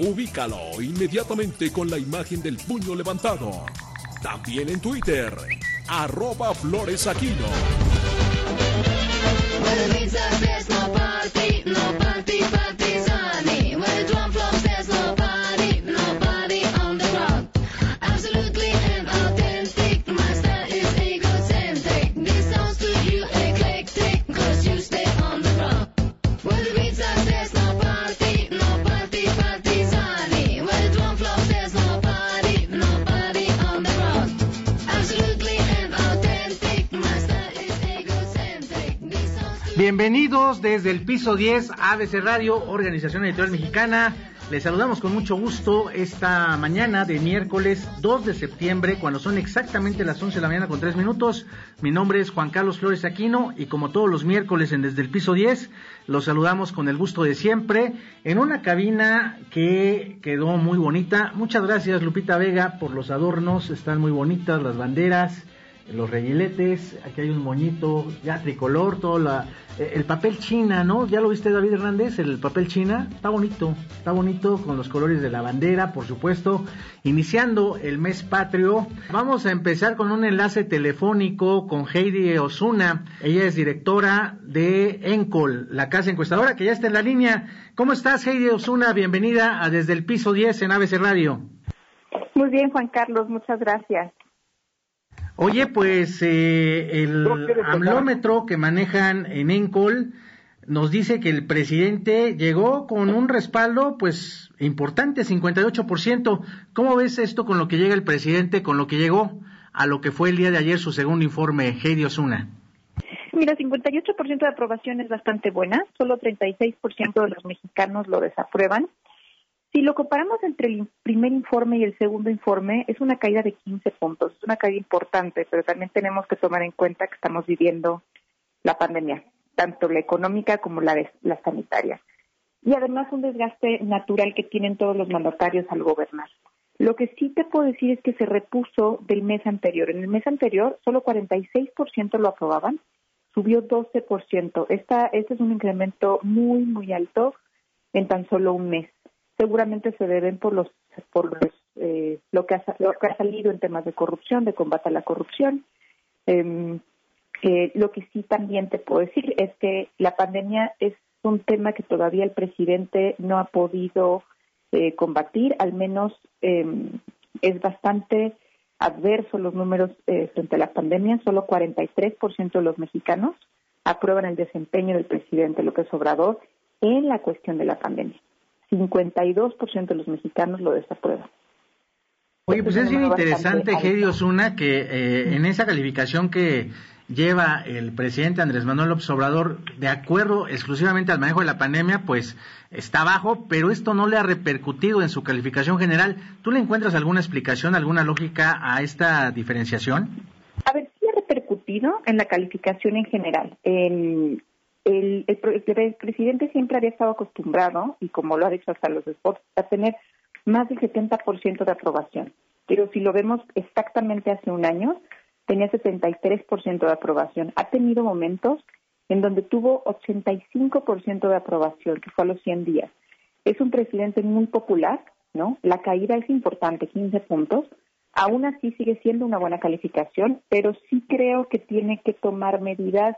Ubícalo inmediatamente con la imagen del puño levantado. También en Twitter, arroba floresaquino. Bienvenidos desde el piso 10 ABC Radio, Organización Editorial Mexicana. Les saludamos con mucho gusto esta mañana de miércoles 2 de septiembre, cuando son exactamente las 11 de la mañana con 3 minutos. Mi nombre es Juan Carlos Flores Aquino y como todos los miércoles en Desde el Piso 10, los saludamos con el gusto de siempre en una cabina que quedó muy bonita. Muchas gracias Lupita Vega por los adornos, están muy bonitas las banderas los reguiletes, aquí hay un moñito ya tricolor, todo la, eh, el papel china, ¿no? ¿Ya lo viste David Hernández? El papel china, está bonito, está bonito con los colores de la bandera, por supuesto, iniciando el mes patrio. Vamos a empezar con un enlace telefónico con Heidi Osuna, ella es directora de Encol, la casa encuestadora, que ya está en la línea. ¿Cómo estás Heidi Osuna? Bienvenida a Desde el Piso 10 en ABC Radio. Muy bien, Juan Carlos, muchas gracias. Oye, pues eh, el amlómetro que manejan en Encol nos dice que el presidente llegó con un respaldo, pues, importante, 58%. ¿Cómo ves esto con lo que llega el presidente, con lo que llegó a lo que fue el día de ayer su segundo informe, Heidi Osuna? Mira, 58% de aprobación es bastante buena, solo 36% de los mexicanos lo desaprueban. Si lo comparamos entre el primer informe y el segundo informe, es una caída de 15 puntos, es una caída importante, pero también tenemos que tomar en cuenta que estamos viviendo la pandemia, tanto la económica como la, sanitaria. Y además un desgaste natural que tienen todos los mandatarios al gobernar. Lo que sí te puedo decir es que se repuso del mes anterior. En el mes anterior solo 46% lo aprobaban, subió 12%. Esta, este es un incremento muy, muy alto en tan solo un mes seguramente se deben por los por eh, lo que ha lo que ha salido en temas de corrupción, de combate a la corrupción. Em, eh, lo que sí también te puedo decir es que la pandemia es un tema que todavía el presidente no ha podido eh, combatir, al menos em, es bastante adverso los números frente a la pandemia. Solo 43% de los mexicanos aprueban el desempeño del presidente López Obrador en la cuestión de la pandemia. 52% de los mexicanos lo desaprueban. Oye, pues es bien interesante, Gedi Osuna, que eh, en esa calificación que lleva el presidente Andrés Manuel López Obrador, de acuerdo exclusivamente al manejo de la pandemia, pues está bajo, pero esto no le ha repercutido en su calificación general. ¿Tú le encuentras alguna explicación, alguna lógica a esta diferenciación? A ver, sí ha repercutido en la calificación en general. El, el, presidente siempre había estado acostumbrado, y como lo ha dicho hasta los spots, a tener más del 70% de aprobación. Pero si lo vemos exactamente hace un año, tenía 73% de aprobación. Ha tenido momentos en donde tuvo 85% de aprobación, que fue a los 100 días. Es un presidente muy popular, ¿no? La caída es importante, 15 puntos. Aún así sigue siendo una buena calificación, pero sí creo que tiene que tomar medidas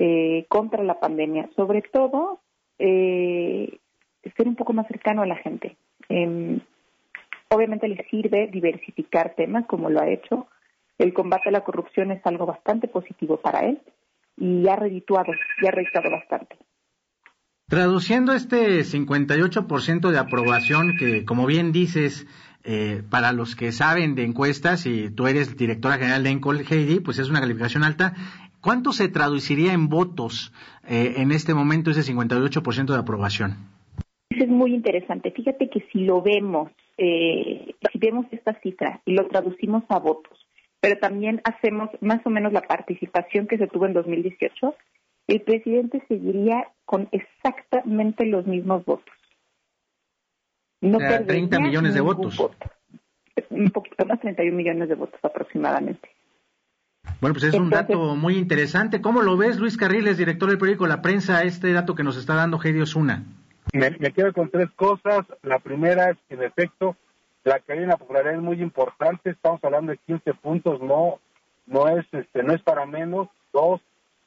eh, contra la pandemia. Sobre todo, eh, ser un poco más cercano a la gente. Em, obviamente le sirve diversificar temas como lo ha hecho. El combate a la corrupción es algo bastante positivo para él y ha redituado, y ha redituado bastante. Traduciendo este 58% de aprobación que, como bien dices, eh, para los que saben de encuestas, y tú eres directora general de Encol Heidi, pues es una calificación alta. ¿Cuánto se traduciría en votos eh, en este momento ese 58% de aprobación? Es muy interesante. Fíjate que si lo vemos eh, si vemos esta cifra y lo traducimos a votos, pero también hacemos más o menos la participación que se tuvo en 2018, el presidente seguiría con exactamente los mismos votos. No 30 millones de votos. Un poquito más, 31 millones de votos aproximadamente. Bueno, pues es un dato muy interesante. ¿Cómo lo ves, Luis Carriles, director del periódico La Prensa, este dato que nos está dando Heidi Osuna? Me, quedo con tres cosas. La primera es que, en efecto, la caída en la popularidad es muy importante. Estamos hablando de 15 puntos, no, no, es, este, no es para menos. Dos,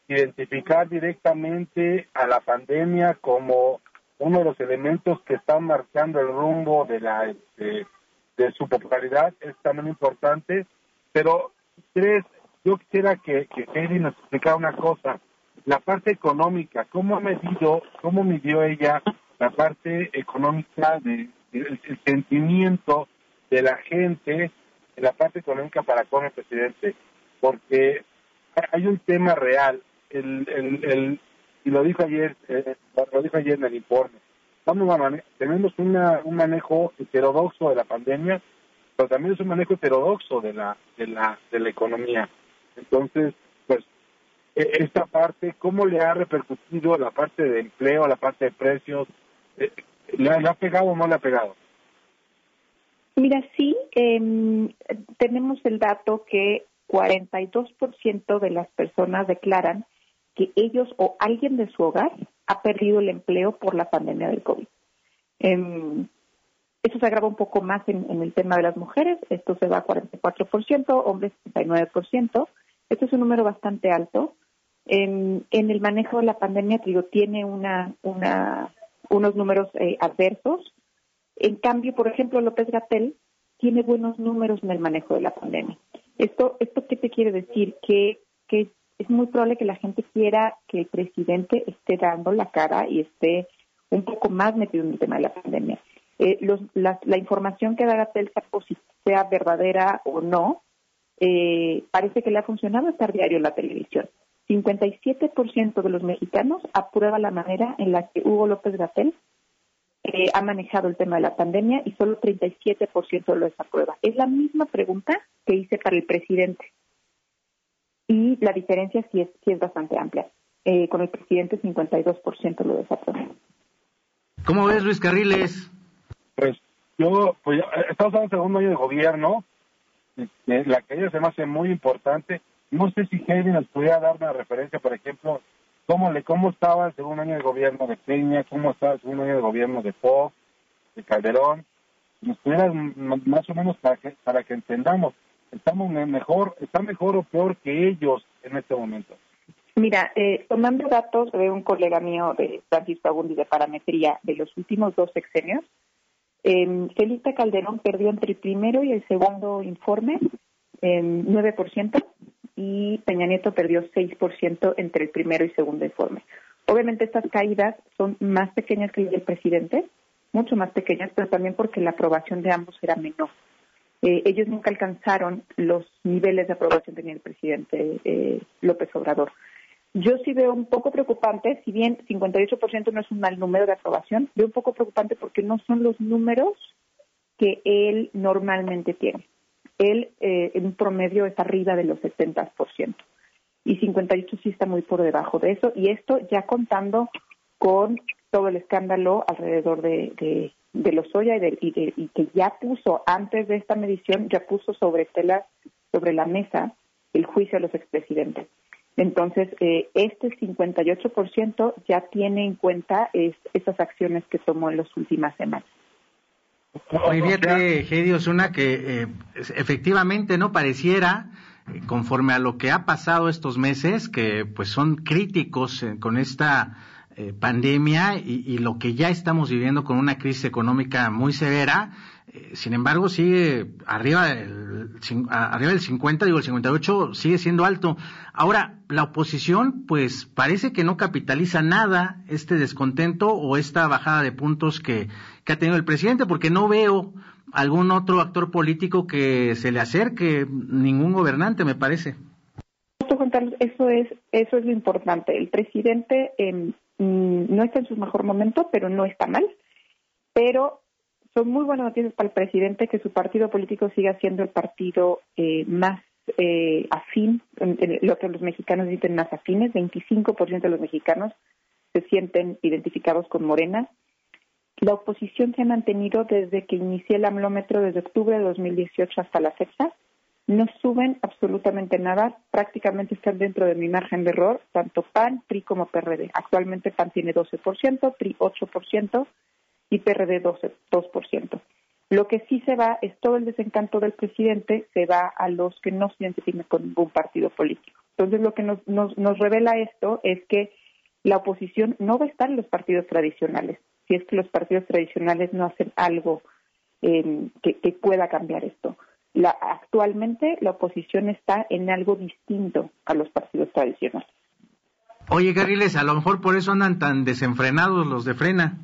identificar directamente a la pandemia como uno de los elementos que están marcando el rumbo de la este, de su popularidad es también importante. Pero tres, yo quisiera que, que nos explicara una cosa. La parte económica, ¿cómo ha medido, cómo midió ella la parte económica, de, el, sentimiento de la gente en la parte económica para con el presidente? Porque hay un tema real. El, el, el, y lo dijo ayer, eh, lo dijo ayer en el informe. tenemos una, un manejo heterodoxo de la pandemia, pero también es un manejo heterodoxo de la, de la, de la economía. Entonces, pues, e, esta parte, ¿cómo le ha repercutido la parte de empleo, la parte de precios? Eh, ¿Le ha, pegado o no le ha pegado? Mira, sí, em, tenemos el dato que 42% de las personas declaran que ellos o alguien de su hogar ha perdido el empleo por la pandemia del COVID. Eh, eso se agrava un poco más en, el tema de las mujeres, esto se va a 44%, hombres 39%. Esto es un número bastante alto. En, el manejo de la pandemia, digo, tiene una, una, unos números eh, adversos. En cambio, por ejemplo, López Gatel tiene buenos números en el manejo de la pandemia. ¿Esto, esto qué te quiere decir? Que, es muy probable que la gente quiera que el presidente esté dando la cara y esté un poco más metido en el tema de la pandemia. Eh, la, información que da Gatel, sea verdadera o no, eh, parece que le ha funcionado estar diario en la televisión. 57% de los mexicanos aprueba la manera en la que Hugo López Gatel eh, ha manejado el tema de la pandemia y solo 37% lo desaprueba. Es la misma pregunta que hice para el presidente. Y la diferencia sí es, sí es bastante amplia. con el presidente 52% lo desaprueba. ¿Cómo ves, Luis Carriles? Pues yo, pues estamos en el segundo año de gobierno, este, la caída se me hace muy importante. No sé si Heidi nos pudiera dar una referencia, por ejemplo, cómo le cómo estaba el segundo año de gobierno de Peña, cómo estaba el segundo año de gobierno de Fox, de Calderón. Nos pudiera más o menos para que para que entendamos, estamos mejor, está mejor o peor que ellos en este momento. Mira, eh, tomando datos de un colega mío de Francisco Agundi de parametría de los últimos dos sexenios, eh, Felipe Calderón perdió entre el primero y el segundo informe en 9% y Peña Nieto perdió 6% entre el primero y segundo informe. Obviamente estas caídas son más pequeñas que las del presidente, mucho más pequeñas, pero también porque la aprobación de ambos era menor. Eh, ellos nunca alcanzaron los niveles de aprobación que tenía el presidente eh, López Obrador. Yo sí veo un poco preocupante, si bien 58% no es un mal número de aprobación, veo un poco preocupante porque no son los números que él normalmente tiene. Él eh, en promedio es arriba de los 70% y 58 sí está muy por debajo de eso y esto ya contando con todo el escándalo alrededor de, de, de los Oya y, y, y, que ya puso antes de esta medición ya puso sobre tela sobre la mesa el juicio a los expresidentes. Entonces, eh, este 58% ya tiene en cuenta esas acciones que tomó en las últimas semanas. Muy bien, Heidi Osuna, que eh, efectivamente no pareciera, eh, conforme a lo que ha pasado estos meses, que pues son críticos eh, con esta pandemia y, y, lo que ya estamos viviendo con una crisis económica muy severa, eh, sin embargo, sigue arriba del, arriba del 50, digo, el 58 sigue siendo alto. Ahora, la oposición, pues parece que no capitaliza nada este descontento o esta bajada de puntos que, que ha tenido el presidente, porque no veo algún otro actor político que se le acerque, ningún gobernante, me parece. Eso es, eso es lo importante. El presidente em, mm, no está en su mejor momento, pero no está mal. Pero son muy buenas noticias para el presidente que su partido político siga siendo el partido eh, más eh, afín, lo que los mexicanos dicen más afines, 25% de los mexicanos se sienten identificados con Morena. La oposición se ha mantenido desde que inicié el amlómetro desde octubre de 2018 hasta la fecha. No suben absolutamente nada, prácticamente están dentro de mi margen de error, tanto PAN, PRI como PRD. Actualmente PAN tiene 12%, PRI 8% y PRD 12, 2%. Lo que sí se va es todo el desencanto del presidente, se va a los que no se identifican con ningún partido político. Entonces, lo que nos, nos, nos revela esto es que la oposición no va a estar en los partidos tradicionales, si es que los partidos tradicionales no hacen algo eh, que, pueda cambiar esto. La, actualmente la oposición está en algo distinto a los partidos tradicionales. Oye, Carriles, a lo mejor por eso andan tan desenfrenados los de frena.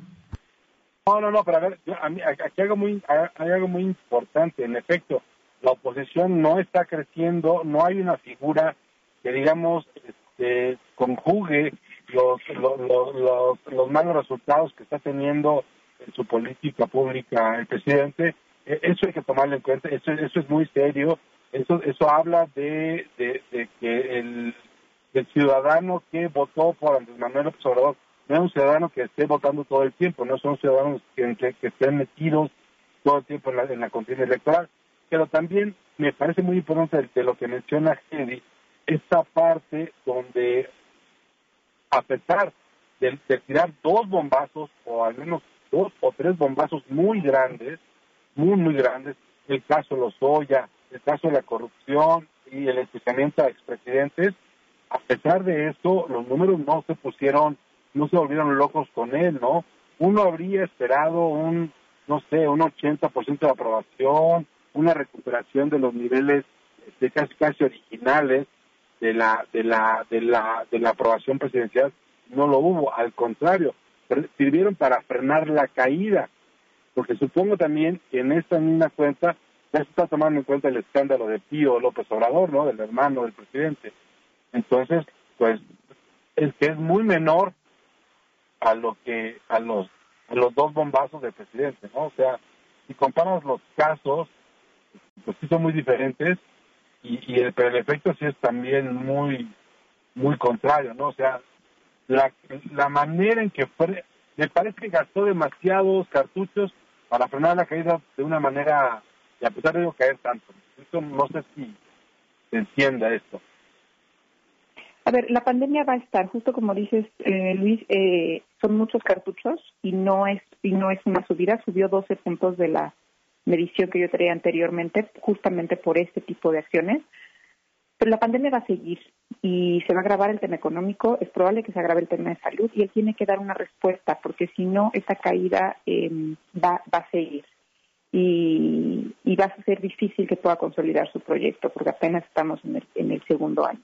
No, no, no, pero a ver, a mí, aquí algo, muy, hay algo muy importante. En efecto, la oposición no está creciendo, no hay una figura que, digamos, este, conjugue los, los, los, los, malos resultados que está teniendo en su política pública el presidente. E, eso hay que tomarlo en cuenta, eso, eso es muy serio. Eso, eso habla de, de, que el, el ciudadano que votó por Andrés Manuel López no es un ciudadano que esté votando todo el tiempo, no son ciudadanos que, estén metidos todo el tiempo en la, en la contienda electoral. Pero también me parece muy importante de lo que menciona Henry, esta parte donde a pesar de, de, tirar dos bombazos, o al menos dos o tres bombazos muy grandes, muy, muy grandes, el caso Lozoya, el caso de la corrupción y el enjuiciamiento a expresidentes, a pesar de esto, los números no se pusieron no se volvieron locos con él, ¿no? Uno habría esperado un, no sé, un 80% de aprobación, una recuperación de los niveles este, casi casi originales de la de la de la de la aprobación presidencial. No lo hubo al contrario sirvieron para frenar la caída porque supongo también que en esta misma cuenta ya se está tomando en cuenta el escándalo de Pío López Obrador no del hermano del presidente. Entonces pues es que es muy menor a lo que a los a los dos bombazos del presidente, ¿no? O sea, si comparas los casos, pues sí son muy diferentes y, y el, pero el efecto sí es también muy muy contrario, ¿no? O sea, la, la manera en que fue, me parece que gastó demasiados cartuchos para frenar la caída de una manera, y a pesar de no caer tanto. Eso no sé si se entienda esto. A ver, la pandemia va a estar, justo como dices, eh, Luis, eh, son muchos cartuchos y no es y no es una subida, subió 12 puntos de la medición que yo traía anteriormente, justamente por este tipo de acciones. Pero la pandemia va a seguir y se va a agravar el tema económico, es probable que se agrave el tema de salud y él tiene que dar una respuesta, porque si no, esta caída eh, va, va a seguir. Y, y, va a ser difícil que pueda consolidar su proyecto, porque apenas estamos en el, en el segundo año.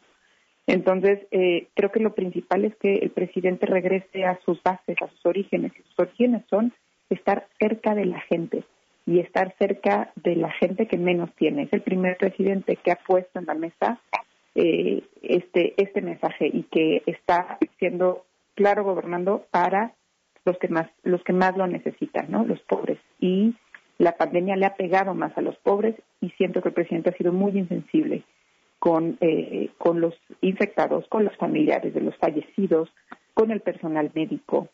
Entonces, eh, creo que lo principal es que el presidente regrese a sus bases, a sus orígenes. Y sus orígenes son estar cerca de la gente y estar cerca de la gente que menos tiene. Es el primer presidente que ha puesto en la mesa eh, este, este mensaje y que está siendo claro gobernando para los que más, los que más lo necesitan, ¿no? Los pobres. Y la pandemia le ha pegado más a los pobres y siento que el presidente ha sido muy insensible con, eh, con los infectados, con los familiares de los fallecidos, con el personal médico.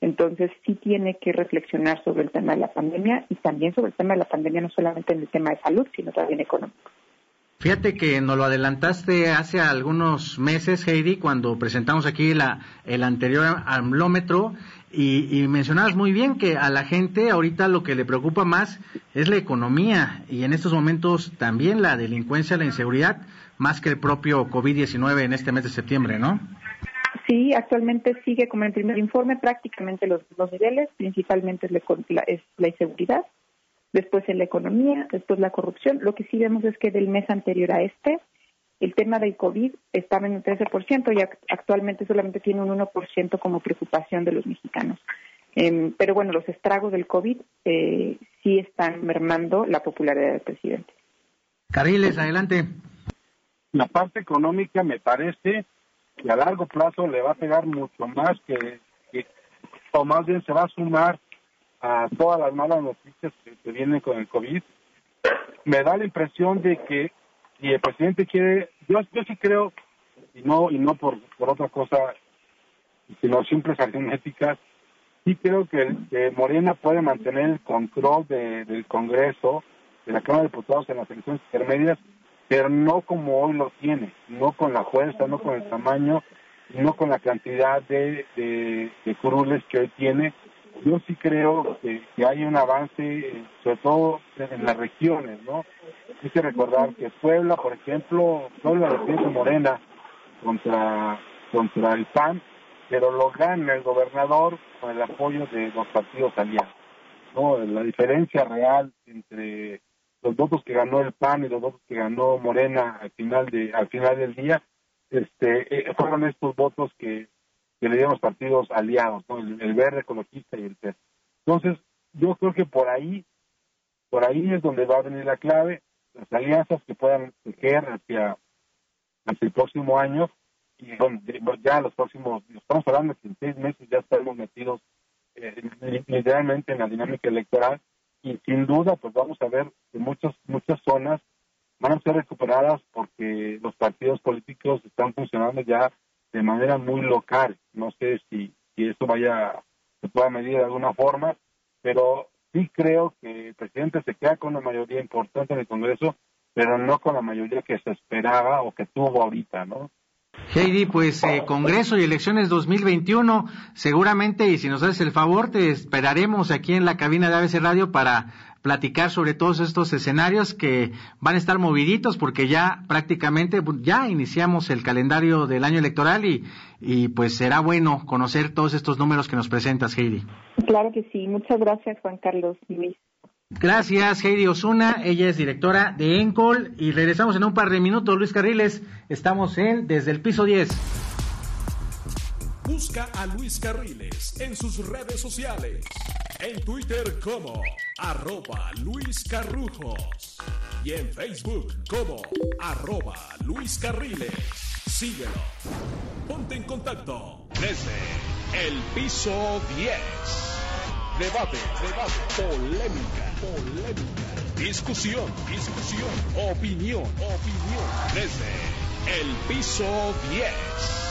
Entonces sí tiene que reflexionar sobre el tema de la pandemia y también sobre el tema de la pandemia, no solamente en el tema de salud, sino también económico. Fíjate que nos lo adelantaste hace algunos meses, Heidi, cuando presentamos aquí la, el anterior amlómetro y, y, mencionabas muy bien que a la gente ahorita lo que le preocupa más es la economía y en estos momentos también la delincuencia, la inseguridad más que el propio COVID-19 en este mes de septiembre, ¿no? Sí, actualmente sigue como en el primer informe prácticamente los, los niveles, principalmente es la, es la inseguridad, después en la economía, después la corrupción. Lo que sí vemos es que del mes anterior a este, el tema del COVID estaba en un 13% y actualmente solamente tiene un 1% como preocupación de los mexicanos. Eh, pero bueno, los estragos del COVID eh, sí están mermando la popularidad del presidente. Carriles, adelante la parte económica me parece que a largo plazo le va a pegar mucho más que, o más bien se va a sumar a todas las malas noticias que, vienen con el COVID, me da la impresión de que si el presidente quiere, yo, yo sí creo, y no y no por, por otra cosa, sino simples aritméticas, sí creo que, Morena puede mantener el control del Congreso, de la Cámara de Diputados en las elecciones intermedias, pero no como hoy lo tiene, no con la fuerza, no con el tamaño, no con la cantidad de, de, curules que hoy tiene. Yo sí creo que, hay un avance, sobre todo en las regiones, ¿no? Hay que recordar que Puebla, por ejemplo, Puebla defiende Morena contra, contra el PAN, pero lo gana el gobernador con el apoyo de los partidos aliados. ¿no? La diferencia real entre los votos que ganó el PAN y los votos que ganó Morena al final de al final del día este eh, fueron estos votos que, que le dieron los partidos aliados el, verde ecologista y el PER entonces yo creo que por ahí por ahí es donde va a venir la clave las alianzas que puedan tejer hacia hacia el próximo año y donde ya los próximos estamos hablando que en seis meses ya estamos metidos eh, literalmente en la dinámica electoral y sin duda pues vamos a ver que muchas muchas zonas van a ser recuperadas porque los partidos políticos están funcionando ya de manera muy local. No sé si si esto vaya se pueda medir de alguna forma pero sí creo que el presidente se queda con una mayoría importante en el Congreso pero no con la mayoría que se esperaba o que tuvo ahorita no Heidi, pues eh, Congreso y elecciones 2021, seguramente, y si nos haces el favor, te esperaremos aquí en la cabina de ABC Radio para platicar sobre todos estos escenarios que van a estar moviditos porque ya prácticamente ya iniciamos el calendario del año electoral y, y pues será bueno conocer todos estos números que nos presentas, Heidi. Claro que sí. Muchas gracias, Juan Carlos Luis. Gracias, Heidi Osuna. Ella es directora de ENCOL. Y regresamos en un par de minutos, Luis Carriles. Estamos en Desde el Piso 10. Busca a Luis Carriles en sus redes sociales. En Twitter como arroba Luis Carrujos. Y en Facebook como arroba Luis Carriles. Síguelo. Ponte en contacto desde el piso 10. Debate, debate, polémica, polémica, discusión, discusión, opinión, opinión. Desde el piso 10